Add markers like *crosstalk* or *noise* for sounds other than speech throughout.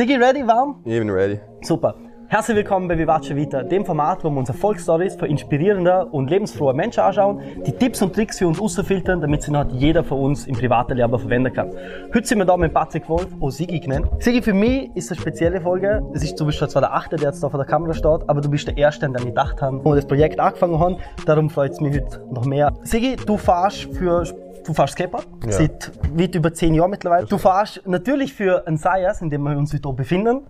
Sigi, ready, warm? Ich bin ready. Super. Herzlich willkommen bei Vivace Vita, dem Format, wo wir uns Erfolgsstories für inspirierende und lebensfrohe Menschen anschauen, die Tipps und Tricks für uns rausfiltern, damit sie noch jeder von uns im privaten Leben verwenden kann. Heute sind wir da mit Patrick Wolf, auch Sigi genannt. Sigi, für mich ist es eine spezielle Folge. Das ist, du bist zwar der Achte, der jetzt da vor der Kamera steht, aber du bist der Erste, an dem ich gedacht habe, wo wir das Projekt angefangen haben. Darum freut es mich heute noch mehr. Sigi, du fahrst für Du fährst Skateboard Ja. seit weit über zehn Jahren mittlerweile. Du fährst natürlich für ein Sayas, in dem wir uns heute befinden.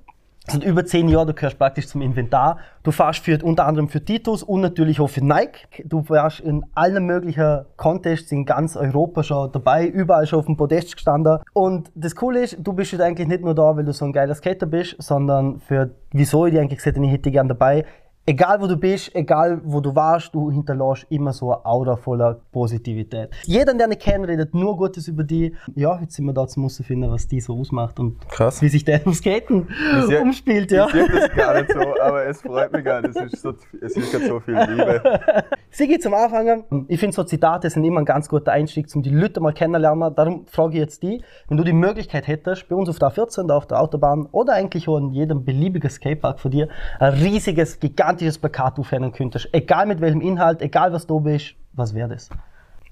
Seit über zehn Jahren, du gehörst praktisch zum Inventar. Du fährst für, unter anderem für Titus und natürlich auch für Nike. Du warst in allen möglichen Contests in ganz Europa schon dabei, überall schon auf dem Podest gestanden. Und das Coole ist, du bist jetzt eigentlich nicht nur da, weil du so ein geiler Skater bist, sondern für, wieso ich dir eigentlich gesagt habe, ich hätte gerne dabei. Egal wo du bist, egal wo du warst, du hinterlässt immer so eine Aura voller Positivität. Jeder, der nicht kennt, redet nur Gutes über die. Ja, jetzt sind wir da zum finden, was die so ausmacht und Krass. wie sich der *laughs* im Skaten sehr- umspielt, ja. Ich sehe das gar nicht so, aber es freut mich gar nicht. Es ist, so, es ist gerade so viel Liebe. *laughs* Sigi, zum Anfangen. Ich finde so Zitate sind immer ein ganz guter Einstieg, um die Leute mal kennenlernen. Darum frage ich jetzt die, wenn du die Möglichkeit hättest, bei uns auf der A14, da auf der Autobahn oder eigentlich auch in jedem beliebigen Skatepark von dir, ein riesiges, gigantisches Plakat aufhängen könntest. Egal mit welchem Inhalt, egal was du bist, was wäre das?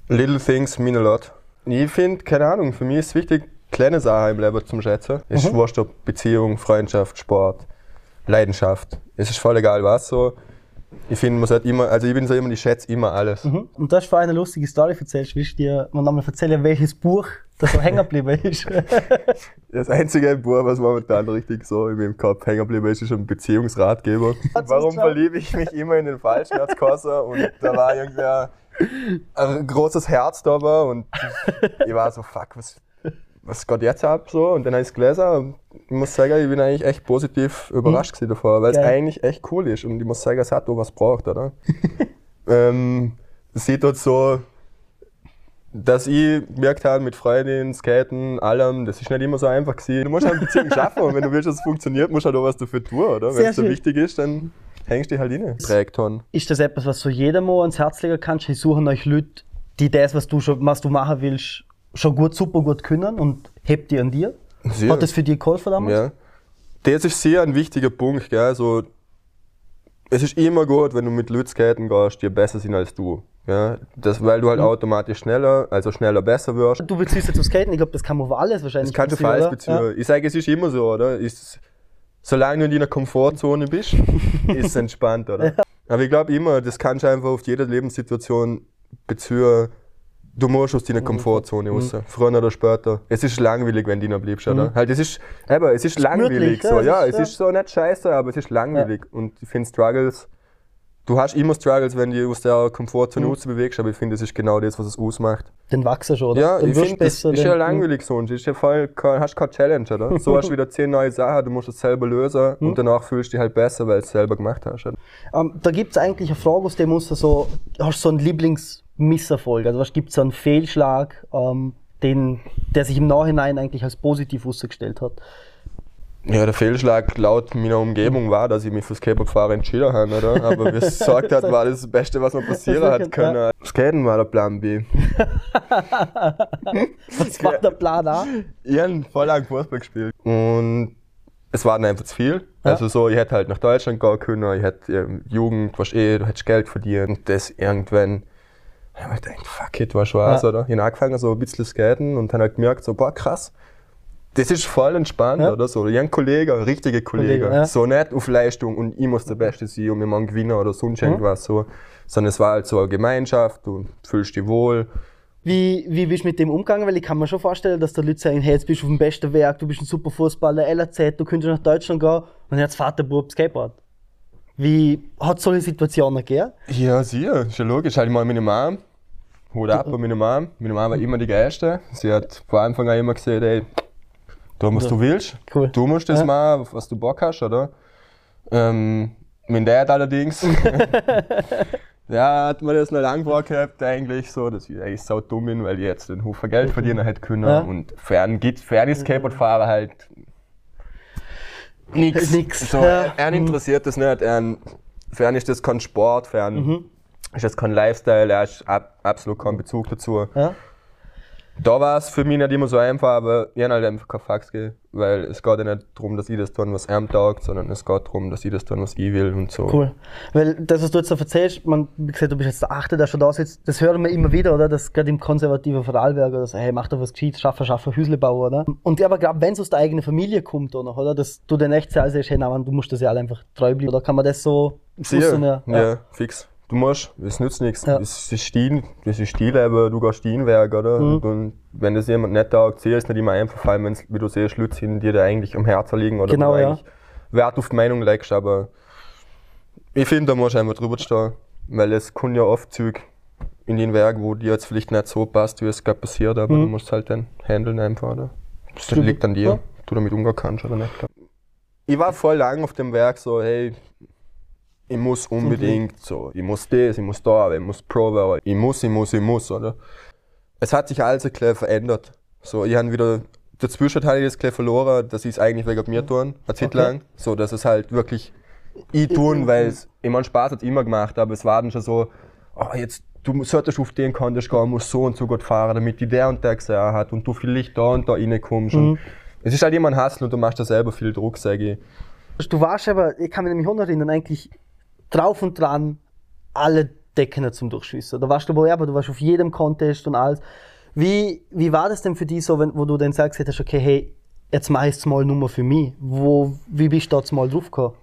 Little things mean a lot. Ich finde, keine Ahnung, für mich ist es wichtig, kleine Sachen im Leben zum Schätzen. Es ist wurscht, ob Beziehung, Freundschaft, Sport, Leidenschaft. Es ist voll egal was so. Ich finde, man sollte immer, also ich bin so immer, ich schätze immer alles. Und du hast vorhin eine lustige Story erzählt. Willst du dir mal nochmal erzählen, welches Buch das so hängen geblieben ist? *laughs* Das einzige Buch, was momentan richtig so in meinem Kopf hängen geblieben ist, ist ein Beziehungsratgeber. Warum verliebe ich mich immer in den falschen als Kosser? Und da war irgendwer ein großes Herz da war und ich war so, fuck, was, was geht jetzt ab? So, und dann habe ich es gelesen und ich muss sagen, ich bin eigentlich echt positiv überrascht gewesen davor, weil es eigentlich echt cool ist und ich muss sagen, es hat auch was braucht, oder? *laughs* ähm, es sieht dort so, dass ich gemerkt habe, mit Freundinnen, Skaten, allem, das ist nicht immer so einfach gewesen. Du musst halt eine Beziehung schaffen und wenn du willst, dass es funktioniert, musst du halt auch was dafür tun, oder? Wenn es schön. wichtig ist, dann hängst du dich halt rein. Trägton. ist das etwas, was du jedem mal ans Herz legen kannst? Ich suche euch Leute, die das, was du, schon, was du machen willst, schon gut, super gut können und hebt die an dir. Sehr. Hat das für dich geholfen damals? Ja. Das ist sehr ein wichtiger Punkt, gell? So, es ist immer gut, wenn du mit Leuten skaten gehst, die besser sind als du. Ja? Das, weil Mhm. du halt automatisch schneller, also schneller besser wirst. Du beziehst jetzt auf Skaten, ich glaube, das kann man auf alles wahrscheinlich. Das kannst du für alles beziehen. Ich sage, es ist immer so, oder? Ist, solange du in deiner Komfortzone bist, *laughs* ist es entspannt, oder? Aber ich glaube immer, das kannst du einfach auf jede Lebenssituation beziehen. Du musst aus Mhm. deiner Komfortzone raus. Früher oder später. Es ist langweilig, wenn du noch bleibst, oder? Halt, es ist, aber es ist gemütlich, langweilig. ja, So, es ja, ist, es ja. ist so nicht scheiße, aber es ist langweilig. Und ich finde Struggles, du hast immer Struggles, wenn du aus der Komfortzone Mhm. bewegst, aber ich finde, das ist genau das, was es ausmacht. Den wachsen schon, oder? Ja, Den ich finde, das ist ja langweilig sonst. Ist ja voll, hast keine Challenge, oder? So hast du wieder zehn neue Sachen, du musst es selber lösen Hm. und danach fühlst du dich halt besser, weil du es selber gemacht hast. Ähm, da gibt es eigentlich eine Frage, aus der musst du so, hast du so einen Lieblingsmisserfolg? Also was gibt es so einen Fehlschlag, ähm, den, der sich im Nachhinein eigentlich als positiv herausgestellt hat? Ja, der Fehlschlag laut meiner Umgebung war, dass ich mich fürs Skateboardfahren entschieden habe, oder? Aber wie es *laughs* gesagt hat, war das das Beste, was mir passieren hat können. Skaten war der Plan B. *laughs* Was war der Plan A? Ich habe voll lang Fußball gespielt. Und es war dann einfach zu viel. Ja. Also so, ich hätte halt nach Deutschland gehen können, ich hätte ähm, Jugend, was eh, du hättest Geld verdient. Und das irgendwann, ich hab mir gedacht, fuck it, war Spaß, Ja. oder? Ich habe angefangen so ein bisschen zu skaten und dann halt gemerkt, so, boah, krass. Das ist voll entspannt, Ja. oder so. Ich hab einen Kollegen, einen richtigen Kollegen. Kollege, ja. So nicht auf Leistung und ich muss der Beste sein und wir machen gewinnen oder sonst Mhm. irgendwas so. Sondern es war halt so eine Gemeinschaft, du fühlst dich wohl. Wie, wie bist du mit dem umgegangen? Weil ich kann mir schon vorstellen, dass da Leute sagen, hey, jetzt bist du auf dem besten Werk, du bist ein super Fußballer, LRZ, du könntest nach Deutschland gehen und jetzt fährt der Bub Skateboard. Wie hat es solche Situationen gegeben? Ja, sicher, ist ja logisch. Halt mal meine Mom. Hut ab an meine Mom. Meine Mom war immer die Geilste. Sie hat von Anfang an immer gesagt, ey, tu was du willst. Cool. Du musst das Ja. machen, was du Bock hast, oder? Ähm, mein Dad allerdings, *laughs* ja, hat mir das noch lang vorgehabt eigentlich so, dass ich eigentlich sau dumm bin, weil ich jetzt einen Haufen Geld verdienen hätte können. Ja. Und fern, geht, fern ist Skateboardfahrer halt nix. *laughs* Nix. So, Ja. er interessiert das nicht. Er, fern ist das kein Sport, fern Mhm. ist das kein Lifestyle, er hat ab, absolut keinen Bezug dazu. Ja? Da war es für mich nicht immer so einfach, aber ich habe halt einfach kein Fax gegeben, weil es geht ja nicht darum, dass ich das tun, was er taugt, sondern es geht darum, dass ich das tun, was ich will und so. Cool. Weil das, was du jetzt so erzählst, man, wie gesagt, du bist jetzt der Achte, der schon da sitzt, das hören wir immer wieder, oder? Das gerade im konservativen Vorarlberg, oder so, hey, mach doch was Gescheites, schaffe, schaffe Hüslebau, oder? Und aber glaube, wenn es aus der eigenen Familie kommt, oder, oder? Dass du den echt siehst, hey, nein, Mann, du musst das ja alle einfach treu bleiben, oder kann man das so Sicher, aussen, ja, ja. fix. Du musst, es nützt nichts. Ja. Es ist Stil, das ist Stilleben, du gehst Steinwerk, oder? Mhm. Und wenn das jemand nicht taugt, sieh es nicht immer einfach, vor allem wenn wie du siehst, Leute sind, die dir eigentlich am Herzen liegen oder Genau, wo du ja. eigentlich Wert auf die Meinung legst, aber ich finde, da musst du einfach drüber stehen, weil es kommen ja oft Züge in den Werk, wo dir jetzt vielleicht nicht so passt, wie es gerade passiert, aber Mhm. du musst halt dann handeln einfach, oder? Das liegt an dir, Ja. du damit umgehen kannst oder nicht. Ich war voll lang auf dem Werk so, hey, ich muss unbedingt so, ich muss das, ich muss da, ich muss Pro ich muss, ich muss, ich muss, oder? Es hat sich alles ein bisschen verändert. So, ich habe wieder, dazwischen habe ich das bisschen verloren, dass ich es eigentlich wegen mir tun, eine Zeit Okay. lang. So, dass es halt wirklich ich tun, weil es, ich meine, Spaß hat immer gemacht, aber es war dann schon so, oh, jetzt, du solltest auf den Contest gehen, musst so und so gut fahren, damit die der und der gesehen hat und du vielleicht da und da reinkommst. Mhm. Und es ist halt immer ein Hassel und du machst da selber viel Druck, sage ich. Du warst aber, ich kann mich nämlich auch noch erinnern, eigentlich drauf und dran, alle Decken zum Durchschießen. Da warst du wohl, aber du warst auf jedem Contest und alles. Wie, wie war das denn für dich so, wenn, wo du dann sagst, hast, okay, hey, jetzt mach ich es mal nur für mich? Wo, wie bist du da mal drauf gekommen?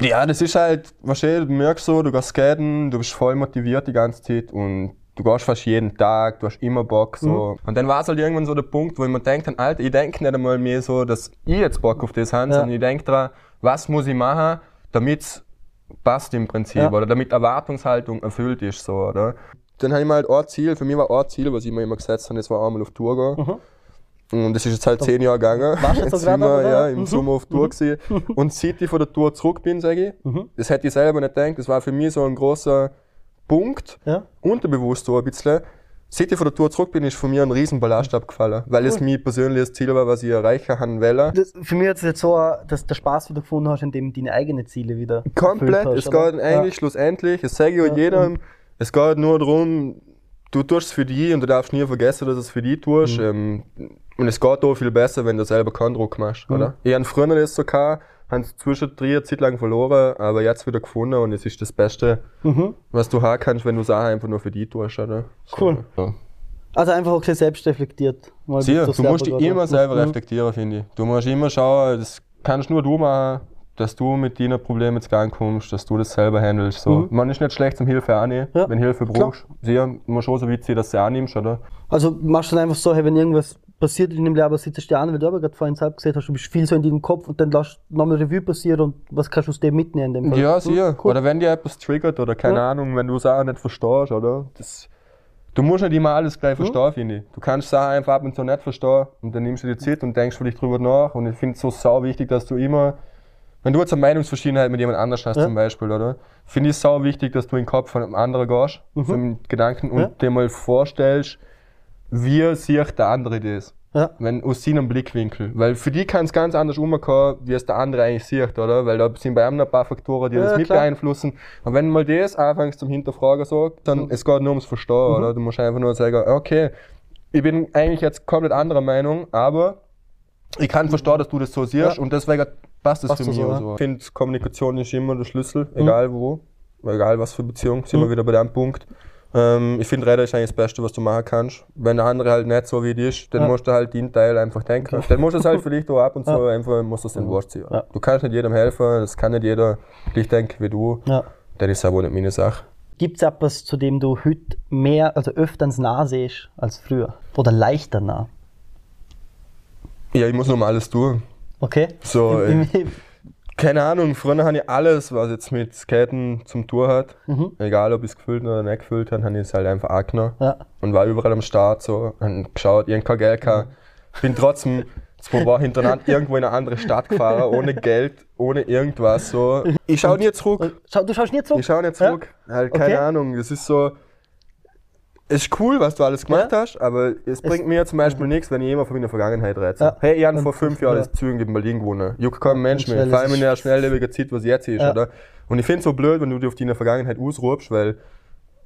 Ja, das ist halt, wahrscheinlich, du merkst so, du gehst skaten, du bist voll motiviert die ganze Zeit und du gehst fast jeden Tag, du hast immer Bock so. Und dann war es halt irgendwann so der Punkt, wo ich mir denke, Alter, ich denke nicht einmal mehr so, dass ich jetzt Bock auf das habe, Ja. sondern ich denke dran, was muss ich machen, damit es passt im Prinzip Ja. oder damit Erwartungshaltung erfüllt ist so, oder? Dann habe ich mir halt ein Ziel, für mich war ein Ziel, was ich mir immer gesetzt habe, das war einmal auf Tour gehen. Und das ist jetzt halt zehn Jahre gegangen. Mhm. Warst jetzt so sind wir ja, im Mhm. Sommer auf Tour gewesen. Und seit ich von der Tour zurück bin, sage ich, Mhm. das hätte ich selber nicht gedacht, das war für mich so ein großer Punkt, Ja? unterbewusst so ein bisschen. Seit ich von der Tour zurück bin, ist von mir ein riesen Ballast abgefallen, weil es mein persönliches Ziel war, was ich erreichen haben wollte. Das, für mich hat es jetzt so, dass der Spaß wieder gefunden hast, indem du deine eigenen Ziele wieder Komplett. Es hast, oder? geht eigentlich schlussendlich, das sage ich Ja. jedem, es geht nur darum, du tust es für dich und du darfst nie vergessen, dass du es für dich tust. Mhm. Ähm, und es geht auch viel besser, wenn du selber keinen Druck machst, oder? Ich habe früher das so gehabt, habe es zwischendrin eine Zeit lang verloren, aber jetzt wieder gefunden und es ist das Beste, Mhm. was du haben kannst, wenn du Sachen einfach nur für dich tust, oder? So, Cool. Ja. Also einfach auch sehr selbst reflektiert. Mal du musst dich immer selber Mhm. reflektieren, finde ich. Du musst immer schauen, das kannst nur du machen, dass du mit deinen Problemen ins Gang kommst, dass du das selber handelst. So. Mhm. Man ist nicht schlecht zum Hilfe annehmen, Ja, wenn Hilfe klar. brauchst. Sicher, muss schon so witzig, dass du sie annimmst, oder? Also machst du dann einfach so, hey, wenn irgendwas passiert in deinem Leben, sitzt du an, weil du aber gerade vorhin selbst gesagt hast, du bist viel so in deinem Kopf und dann lässt nochmal Revue passieren und was kannst du aus dem mitnehmen in dem? Ja, Mhm, sicher. Cool. Oder wenn dir etwas triggert oder keine Ja. Ahnung, wenn du Sachen nicht verstehst, oder? Das, du musst nicht immer alles Mhm. gleich verstehen, finde ich. Du kannst Sachen einfach ab und zu nicht verstehen und dann nimmst du dir Zeit und denkst vielleicht drüber nach. Und ich finde es so sau wichtig, dass du immer, wenn du jetzt eine Meinungsverschiedenheit mit jemand anders hast Ja. zum Beispiel, oder? Finde ich es sau wichtig, dass du in den Kopf von einem anderen gehst, so mit Gedanken und Mhm. Ja. dir mal vorstellst, wie sieht der andere das? Ja. Wenn, aus seinem Blickwinkel. Weil für die kann es ganz anders umgehen, wie es der andere eigentlich sieht, oder? Weil da sind bei einem ein paar Faktoren, die Ja, das mit klar. beeinflussen. Und wenn mal das anfängst zum Hinterfragen so, dann es geht nur ums Verstehen, Mhm. oder? Du musst einfach nur sagen, okay, ich bin eigentlich jetzt komplett anderer Meinung, aber ich kann verstehen, dass du das so siehst Ja. und deswegen passt es für mich so, so. Ich finde, Kommunikation ist immer der Schlüssel, egal wo, egal was für Beziehung, sind Mhm. wir wieder bei dem Punkt. Ähm, ich finde, Reden ist eigentlich das Beste, was du machen kannst. Wenn der andere halt nicht so wie du ist, dann Ja. musst du halt den Teil einfach denken. Dann musst du es halt vielleicht auch ab und zu einfach, musst du es in Wurst ziehen. Ja. Du kannst nicht jedem helfen, das kann nicht jeder gleich denken wie du. Ja. Dann ist es aber nicht meine Sache. Gibt es etwas, zu dem du heute mehr, also öfters nah siehst als früher? Oder leichter nah? Ja, ich muss nur mal alles tun. Okay? So, äh, keine Ahnung, früher habe ich alles, was jetzt mit Skaten zum Tour hat. Mhm. Egal, ob ich es gefüllt oder nicht gefüllt habe, habe ich es halt einfach angenommen. ja. und war überall am Start so und geschaut, ich kein Geld gehabt. Bin trotzdem zwei Wochen hintereinander irgendwo in eine andere Stadt gefahren, ohne Geld, ohne irgendwas so. *laughs* Ich schau nie zurück. Schau, du schaust nie zurück? Ich schau nicht zurück. Halt, keine Okay. Ahnung. Es ist so. Es ist cool, was du alles gemacht Ja. hast, aber es bringt mir zum Beispiel nichts, wenn ich immer von meiner Vergangenheit rede. Ja. Hey, ich habe vor fünf Jahren ja. das Zügen in Berlin gewonnen. Juckt kein Mensch mehr. Vor allem in es- der schnelllebigen Zeit, was jetzt ist, oder? Und ich finde es so blöd, wenn du dich auf deine Vergangenheit ausrufst, weil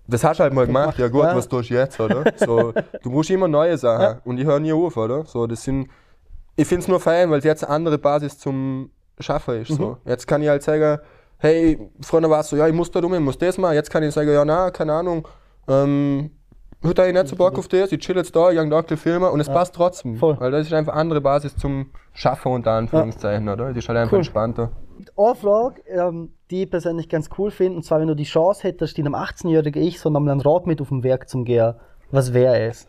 das hast du halt mal gemacht, ja gut, was tust du jetzt, oder? So, du musst immer neue Sachen und ich höre nie auf, oder? So, das sind, ich finde es nur fein, weil es jetzt eine andere Basis zum Schaffen ist. Mhm. So. Jetzt kann ich halt sagen, hey, früher war es so, ja, ich muss da um, ich muss das machen. Jetzt kann ich sagen, ja, na, keine Ahnung, ähm, heute habe ich nicht so Bock auf das, ich chill jetzt da, da ein bisschen filmen und es passt trotzdem. Voll. Weil das ist einfach eine andere Basis zum Schaffen unter Anführungszeichen, oder? Es ist halt einfach Cool. entspannter. Eine Frage, ähm, die ich persönlich ganz cool finde, und zwar, wenn du die Chance hättest, in einem 18-jährigen Ich so nochmal ein Rad mit auf dem Werk zu gehen, was wäre es?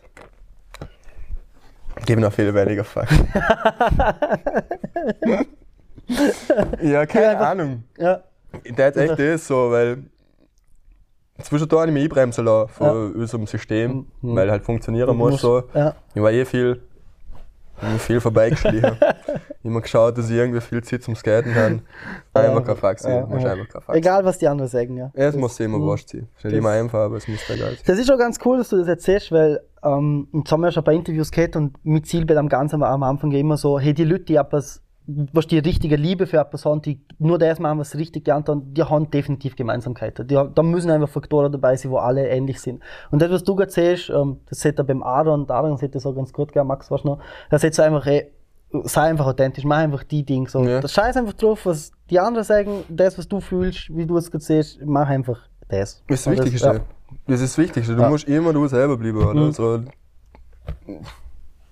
Gib noch viel weniger Fuck. *laughs* ja, keine einfach- Ahnung. Ja, Das echt ist so, weil zwischendurch nicht mehr einbremsen lassen von Ja. unserem System, Mhm. weil halt funktionieren muss. So. Ja. Ich war eh viel, immer viel vorbeigeschlichen. *laughs* immer geschaut, dass ich irgendwie viel Zeit zum Skaten habe. Einfach kein Fax Ja, ja, muss ja. einfach kein Fax Egal, was die anderen sagen, ja. Es muss immer wurscht sein. Ist nicht immer einfach, aber es muss da geil sein. Das ist schon ganz cool, dass du das erzählst, weil ähm, jetzt haben wir ja schon ein paar Interviews gehabt und mit Zielbild am Ganzen war am Anfang ja immer so, hey, die Leute, die etwas, was die richtige Liebe für etwas haben, die nur das machen, was sie richtig gelernt haben, die haben definitiv Gemeinsamkeiten. Die, da müssen einfach Faktoren dabei sein, wo alle ähnlich sind. Und das, was du gerade siehst, ähm, das sieht er beim Aaron, Aaron sieht das auch ganz gut, gell, Max, weißt du noch, da sieht so einfach, ey, sei einfach authentisch, mach einfach die Dinge so. Ja. Das scheiß einfach drauf, was die anderen sagen, das, was du fühlst, wie du es gerade siehst, mach einfach das. Das ist das Wichtigste. ja. Das ist das Wichtigste. Du Ja. musst immer du selber bleiben, oder? Mhm. So,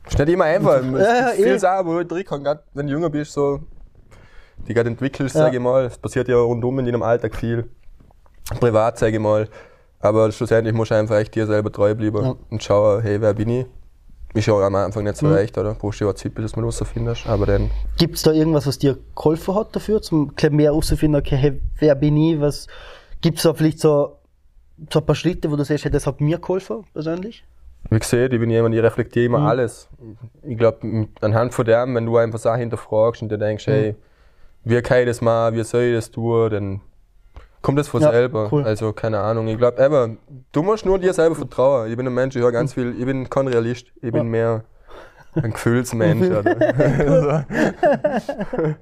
ist nicht immer einfach. *laughs* Ja, ja, viele eh. Sachen, wo du drin kannst, gerade wenn du jünger bist, so, die gerade entwickelst, Ja. sage ich mal. Es passiert ja rundum in deinem Alltag viel. Privat, sage ich mal. Aber schlussendlich musst du einfach echt dir selber treu bleiben Ja. und schauen, hey, wer bin ich? Ist ja am Anfang nicht so Mhm. leicht, oder? Brauchst du ja Zeit, bis du mal rausfindest. Aber dann, Gibt es da irgendwas, was dir geholfen hat dafür, zum mehr herauszufinden, okay, hey, wer bin ich, was, gibt es da vielleicht so, so ein paar Schritte, wo du siehst, hey, das hat mir geholfen, persönlich? Wie gesagt, ich bin jemand, ich reflektiere immer Mhm. alles. Ich glaube, anhand von dem, wenn du einfach Sachen hinterfragst und dir denkst, Mhm. hey, wie kann ich das machen, wie soll ich das tun, dann kommt das von Ja, selber. cool. Also, keine Ahnung. Ich glaube, aber du musst nur dir selber vertrauen. Ich bin ein Mensch, ich höre ganz viel, ich bin kein Realist, ich bin Mhm. Ja. mehr ein Gefühlsmensch. oder? *laughs*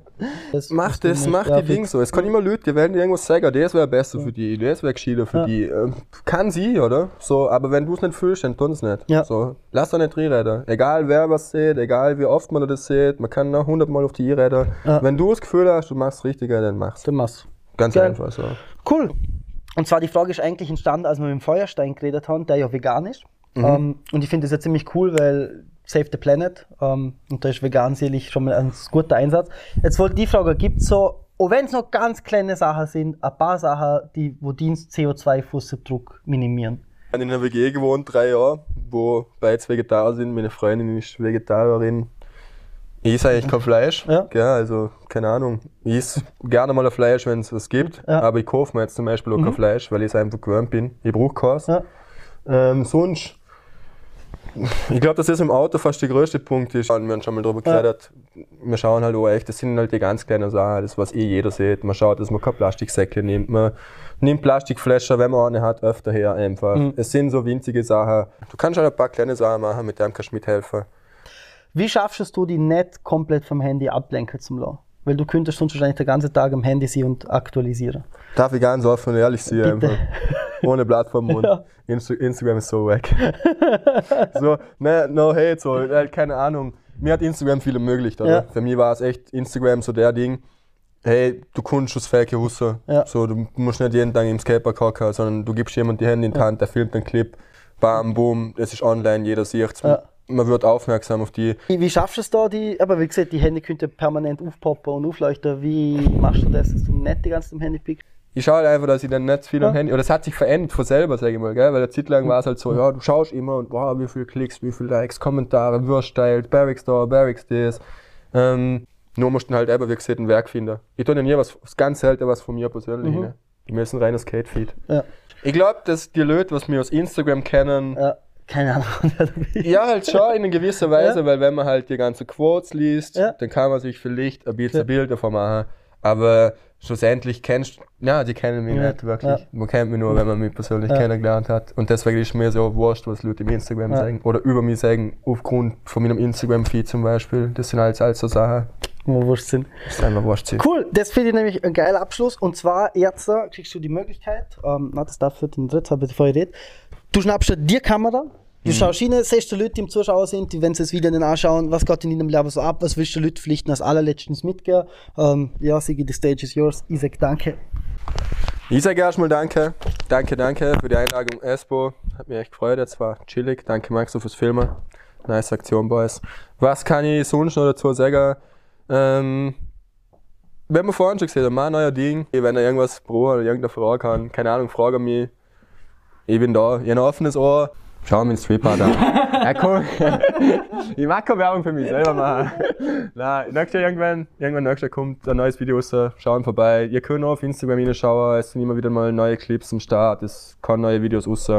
Das Mach du das, mach ja, die Dinge so. Es kann immer Leute, die werden dir irgendwas sagen, das wäre besser für die, das wäre gescheiter für Ja. die. Ähm, Kann sie, oder? So, aber wenn du es nicht fühlst, dann tun es nicht. Ja. So, lass doch nicht reinreden. Egal wer was sieht, egal wie oft man das sieht, man kann noch hundertmal auf die reden. Ja. Wenn du das Gefühl hast, du machst das Richtige, dann mach's. Dann mach's. Ganz Geil. einfach so. Cool. Und zwar die Frage ist eigentlich entstanden, als wir mit dem Feuerstein geredet haben, der ja vegan ist. Mhm. Ähm, und ich finde das ja ziemlich cool, weil Save the Planet ähm, und da ist vegan sicherlich schon mal ein guter Einsatz. Jetzt wollte die Frage, gibt es so, auch wenn es noch ganz kleine Sachen sind, ein paar Sachen, die wo Dienst CO2-Fußabdruck minimieren? Ich habe in einer WG gewohnt, drei Jahre, wo beide Vegetarier sind. Meine Freundin ist Vegetarierin. Ich esse eigentlich kein Fleisch. Ja. Gell, also, keine Ahnung. Ich esse gerne mal ein Fleisch, wenn es was gibt. Ja. Aber ich kaufe mir jetzt zum Beispiel auch Mhm. kein Fleisch, weil ich es einfach gewöhnt bin. Ich brauche keins. Ja. Ähm, sonst, ich glaube, dass das im Auto fast der größte Punkt ist. Wir haben schon mal darüber Ja. geredet. Wir schauen halt auch echt, das sind halt die ganz kleinen Sachen, das was eh jeder sieht. Man schaut, dass man kein Plastiksäckchen nimmt. Man nimmt Plastikflaschen, wenn man eine hat, öfter her einfach. Mhm. Es sind so winzige Sachen. Du kannst halt ein paar kleine Sachen machen, mit denen kannst du mithelfen. Wie schaffst es du, die nicht komplett vom Handy ablenken zu lassen? Weil du könntest sonst wahrscheinlich den ganzen Tag am Handy sein und aktualisieren. Darf ich ganz offen und ehrlich sein, Bitte. einfach. *laughs* Ohne Blatt vom Mund. Ja. Insta Instagram ist so weg. *laughs* so, ne, no hate, so, äh, keine Ahnung. Mir hat Instagram viel ermöglicht, oder? Ja. Für mich war es echt Instagram so der Ding, hey, du kannst das Fake raus. Ja. So, du musst nicht jeden Tag im Skatepark hocken, sondern du gibst jemand die Hände in die Hand, der filmt einen Clip, bam, boom, es ist online, jeder sieht's. Ja. Man wird aufmerksam auf die. Wie, wie schaffst du es da, die, aber wie gesagt, die Hände könnten permanent aufpoppen und aufleuchten. Wie machst du das, dass du nicht die ganze Zeit am Handy pickst? Ich schaue halt einfach, dass ich dann nicht viel am Ja. Handy. Oder es hat sich verändert von selber, sage ich mal, gell? Weil eine Zeit lang war es halt so, ja, du schaust immer und wow, wie viele Klicks, wie viele Likes, Kommentare, Wurst teilt, Barracks da, Barracks das. Ähm, nur musst du halt eben, wie gesagt, ein Werk finden. Ich tue ja nie was, was ganz selten was von mir persönlich. Mhm. Ne? Die müssen reines Skate-Feed. Ja. Ich glaube, dass die Leute, was wir aus Instagram kennen, ja. Keine Ahnung, *laughs* wer du bist. ja, halt schon in einer gewissen Weise, weil wenn man halt die ganzen Quotes liest, Ja. dann kann man sich vielleicht ein bisschen Ja. ein Bild davon machen. Aber schlussendlich kennst ja, die kennen mich Ja. nicht wirklich. Ja. Man kennt mich nur, wenn man mich persönlich Ja. kennengelernt hat. Und deswegen ist mir so wurscht, was Leute im Instagram sagen. Oder über mich sagen, aufgrund von meinem Instagram-Feed zum Beispiel. Das sind alles, alles so Sachen. wir wurscht sind. Das ist einfach wurscht. sein. Cool, das finde ich nämlich ein geiler Abschluss. Und zwar, jetzt äh, kriegst du die Möglichkeit, ähm, na, das darf für den Dritt, bevor ich rede. Du schnappst dir die Kamera, du schaust hin, siehst die Leute, die im Zuschauer sind, die, wenn sie das Video dann anschauen, was geht in deinem Leben so ab, was willst du Leuten pflichten als allerletztens mitgehen. Ähm, ja, Sigi, the stage is yours. Sag danke. Ich sage erstmal danke. Danke, danke für die Einladung, Espo. Hat mich echt gefreut, jetzt war chillig. Danke, Max, fürs Filmen. Nice Aktion, Boys. Was kann ich sonst noch dazu sagen? Ähm, wenn wir vorhin schon gesehen haben, mein neuer Ding. Wenn ihr irgendwas braucht oder irgendeine Frage haben, keine Ahnung, frage mich. Ich bin da. Ich habe ein offenes Ohr. Schau mir ins Streetpart an. ja, *laughs* komm. *laughs* ich mag keine Werbung für mich selber machen. Nein, nächstes Jahr irgendwann, irgendwann nächstes Jahr kommt ein neues Video raus. Schauen vorbei. Ihr könnt auch auf Instagram reinschauen. Es sind immer wieder mal neue Clips am Start. Es kann neue Videos raus.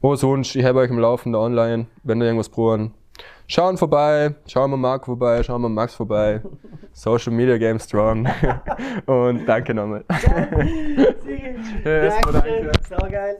Oh, sonst, ich habe euch im Laufen da online, wenn ihr irgendwas brauchen. Schauen vorbei, schauen wir Marc vorbei, schauen wir Max vorbei. *laughs* Social Media Game Strong. Und danke nochmal. Ja, erstmal danke. Sau geil.